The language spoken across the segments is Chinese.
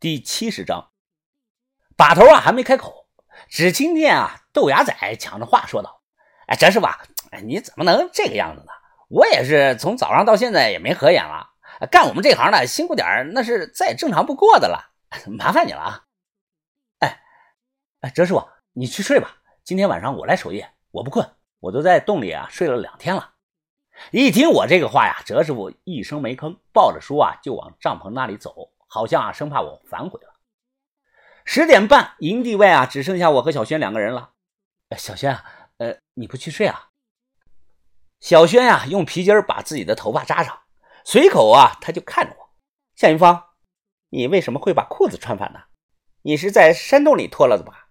第七十章，把头啊还没开口，只听见啊豆芽仔抢着话说道：“哎，张师傅，哎，你怎么能这个样子呢？我也是从早上到现在也没合眼了，干我们这行的辛苦点那是再正常不过的了，麻烦你了啊！哎，哎，哲师傅，你去睡吧，今天晚上我来守夜，我不困，我都在洞里啊睡了两天了。”一听我这个话呀，哲师傅一声没吭，抱着书啊就往帐篷那里走。好像啊，生怕我反悔了。十点半，营地外啊，只剩下我和小轩两个人了。小轩啊，呃，你不去睡啊？小轩呀，用皮筋把自己的头发扎上，随口啊，他就看着我。夏云芳，你为什么会把裤子穿反呢？你是在山洞里脱了的吧？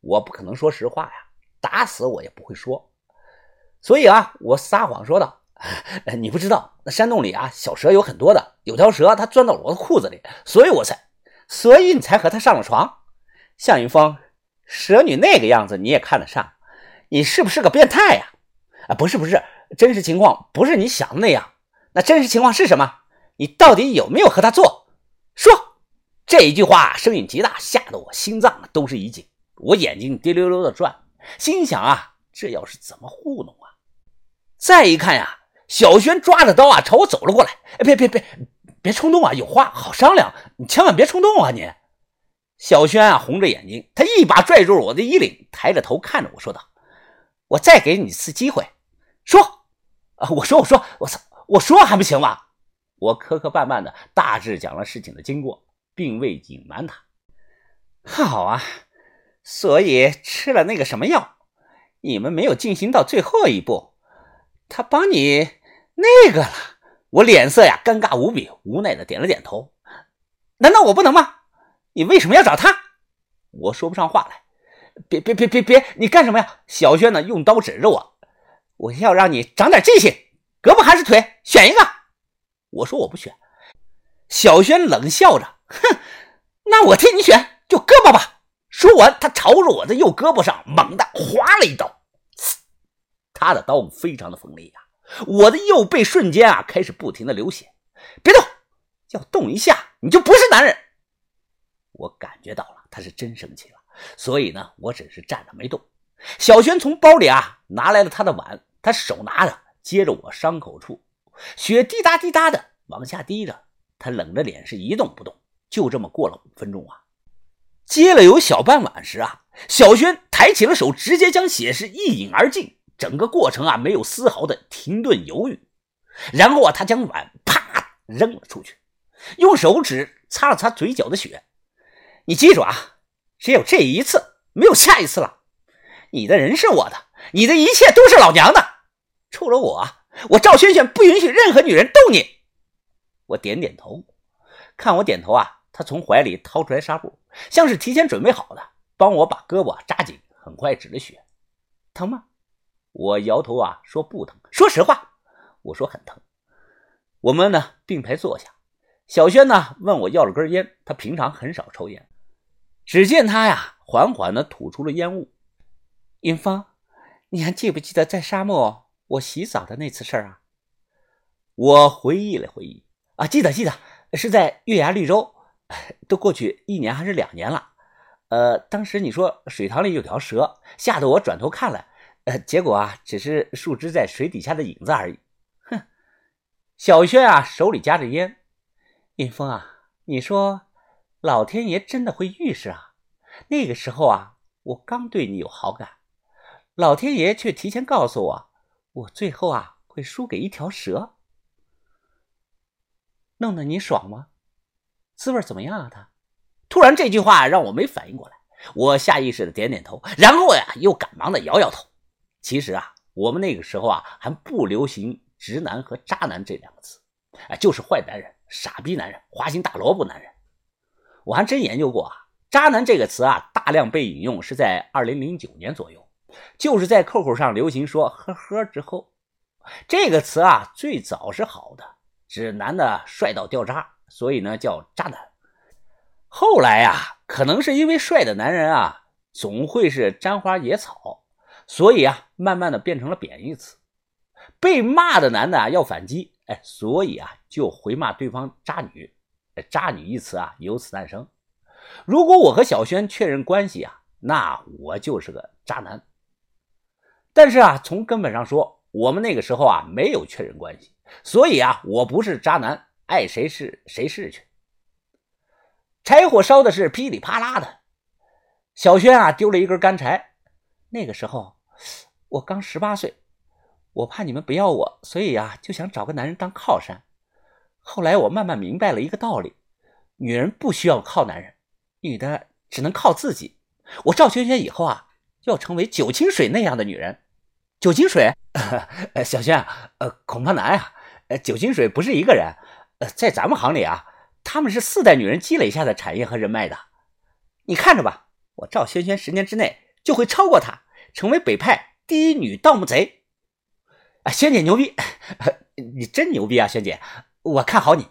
我不可能说实话呀，打死我也不会说。所以啊，我撒谎说道。你不知道，那山洞里啊，小蛇有很多的。有条蛇，它钻到我的裤子里，所以我才，所以你才和它上了床。向云峰，蛇女那个样子你也看得上？你是不是个变态呀？啊，不是不是，真实情况不是你想的那样。那真实情况是什么？你到底有没有和他做？说。这一句话声音极大，吓得我心脏都是一紧，我眼睛滴溜溜的转，心想啊，这要是怎么糊弄啊？再一看呀。小轩抓着刀啊，朝我走了过来。哎，别别别，别冲动啊，有话好商量，你千万别冲动啊！你，小轩啊，红着眼睛，他一把拽住了我的衣领，抬着头看着我说道：“我再给你一次机会，说啊，我说我说我操，我说还不行吗？”我磕磕绊绊的大致讲了事情的经过，并未隐瞒他。好啊，所以吃了那个什么药，你们没有进行到最后一步，他帮你。那个了，我脸色呀尴尬无比，无奈的点了点头。难道我不能吗？你为什么要找他？我说不上话来。别别别别别，你干什么呀？小轩呢？用刀指着我。我要让你长点记性，胳膊还是腿，选一个。我说我不选。小轩冷笑着，哼，那我替你选，就胳膊吧。说完，他朝着我的右胳膊上猛地划了一刀。他的刀非常的锋利呀。我的右背瞬间啊，开始不停的流血。别动，要动一下你就不是男人。我感觉到了，他是真生气了，所以呢，我只是站着没动。小轩从包里啊拿来了他的碗，他手拿着，接着我伤口处，血滴答滴答的往下滴着。他冷着脸是一动不动。就这么过了五分钟啊，接了有小半碗时啊，小轩抬起了手，直接将血是一饮而尽。整个过程啊，没有丝毫的停顿犹豫，然后啊，他将碗啪扔了出去，用手指擦了擦嘴角的血。你记住啊，只有这一次，没有下一次了。你的人是我的，你的一切都是老娘的。除了我，我赵轩轩不允许任何女人动你。我点点头，看我点头啊，他从怀里掏出来纱布，像是提前准备好的，帮我把胳膊扎紧，很快止了血。疼吗？我摇头啊，说不疼。说实话，我说很疼。我们呢并排坐下，小轩呢问我要了根烟，他平常很少抽烟。只见他呀缓缓的吐出了烟雾。云芳，你还记不记得在沙漠我洗澡的那次事儿啊？我回忆了回忆啊，记得记得，是在月牙绿洲，都过去一年还是两年了。呃，当时你说水塘里有条蛇，吓得我转头看了。呃，结果啊，只是树枝在水底下的影子而已。哼，小轩啊，手里夹着烟。云峰啊，你说，老天爷真的会预示啊？那个时候啊，我刚对你有好感，老天爷却提前告诉我，我最后啊会输给一条蛇，弄得你爽吗？滋味怎么样啊？他突然这句话让我没反应过来，我下意识的点点头，然后呀，又赶忙的摇摇头。其实啊，我们那个时候啊还不流行“直男”和“渣男”这两个词，哎，就是坏男人、傻逼男人、花心大萝卜男人。我还真研究过啊，“渣男”这个词啊，大量被引用是在二零零九年左右，就是在 QQ 上流行说“呵呵”之后，这个词啊最早是好的，指男的帅到掉渣，所以呢叫渣男。后来呀，可能是因为帅的男人啊总会是沾花惹草。所以啊，慢慢的变成了贬义词。被骂的男的啊要反击，哎，所以啊就回骂对方渣女。渣女一词啊由此诞生。如果我和小轩确认关系啊，那我就是个渣男。但是啊，从根本上说，我们那个时候啊没有确认关系，所以啊，我不是渣男，爱谁是谁是去。柴火烧的是噼里啪啦的，小轩啊丢了一根干柴。那个时候我刚十八岁，我怕你们不要我，所以啊就想找个男人当靠山。后来我慢慢明白了一个道理：女人不需要靠男人。女的只能靠自己。我赵萱萱以后啊，要成为九清水那样的女人。九清水，小萱，呃，恐怕难啊。呃，九清水不是一个人，呃，在咱们行里啊，他们是四代女人积累下的产业和人脉的。你看着吧，我赵萱萱十年之内就会超过她，成为北派第一女盗墓贼。啊，仙姐牛逼，你真牛逼啊，仙姐，我看好你。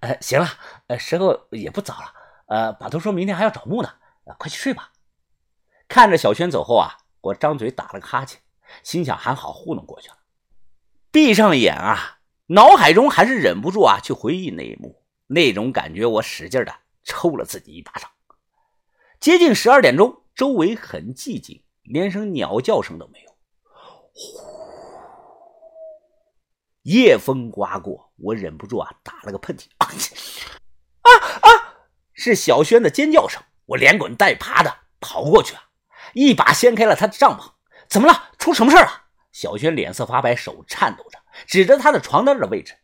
呃，行了，呃，时候也不早了。呃，把头说明天还要找墓呢，啊快去睡吧。看着小轩走后啊，我张嘴打了个哈欠，心想还好糊弄过去了。闭上眼啊，脑海中还是忍不住啊去回忆那一幕，那种感觉我使劲的抽了自己一巴掌。接近十二点钟，周围很寂静，连声鸟叫声都没有。呼，夜风刮过，我忍不住啊打了个喷嚏。啊啊！是小轩的尖叫声，我连滚带爬的跑过去啊，一把掀开了他的帐篷。怎么了？出什么事了？小轩脸色发白，手颤抖着指着他的床单的位置。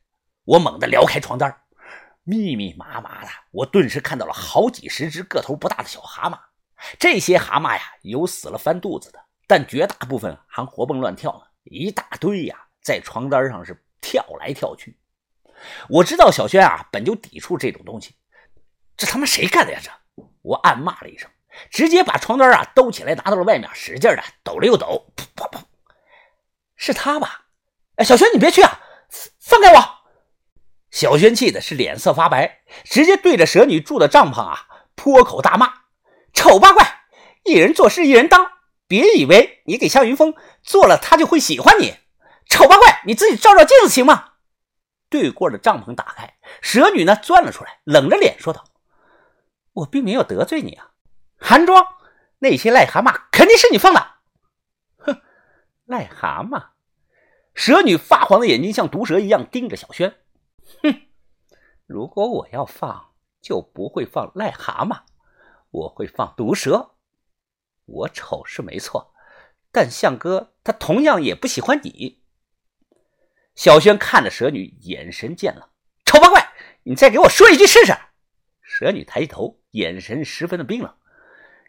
我猛地撩开床单，密密麻麻的，我顿时看到了好几十只个头不大的小蛤蟆。这些蛤蟆呀，有死了翻肚子的，但绝大部分还活蹦乱跳呢，一大堆呀，在床单上是跳来跳去。我知道小轩啊，本就抵触这种东西。这他妈谁干的呀？这我暗骂了一声，直接把床单啊兜起来，拿到了外面，使劲的抖了又抖，噗噗噗，是他吧？哎，小轩你别去啊，放开我！小轩气的是脸色发白，直接对着蛇女住的帐篷啊破口大骂：“丑八怪，一人做事一人当，别以为你给向云峰做了，他就会喜欢你。丑八怪，你自己照照镜子行吗？”对过的帐篷打开，蛇女呢钻了出来，冷着脸说道。我并没有得罪你啊，韩庄，那些癞蛤蟆肯定是你放的。哼，癞蛤蟆！蛇女发黄的眼睛像毒蛇一样盯着小轩。哼，如果我要放，就不会放癞蛤蟆，我会放毒蛇。我丑是没错，但相哥他同样也不喜欢你。小轩看着蛇女，眼神贱冷。丑八怪，你再给我说一句试试。蛇女抬起头。眼神十分的冰冷，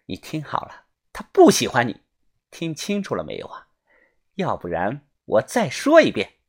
你听好了，他不喜欢你，听清楚了没有啊？要不然我再说一遍。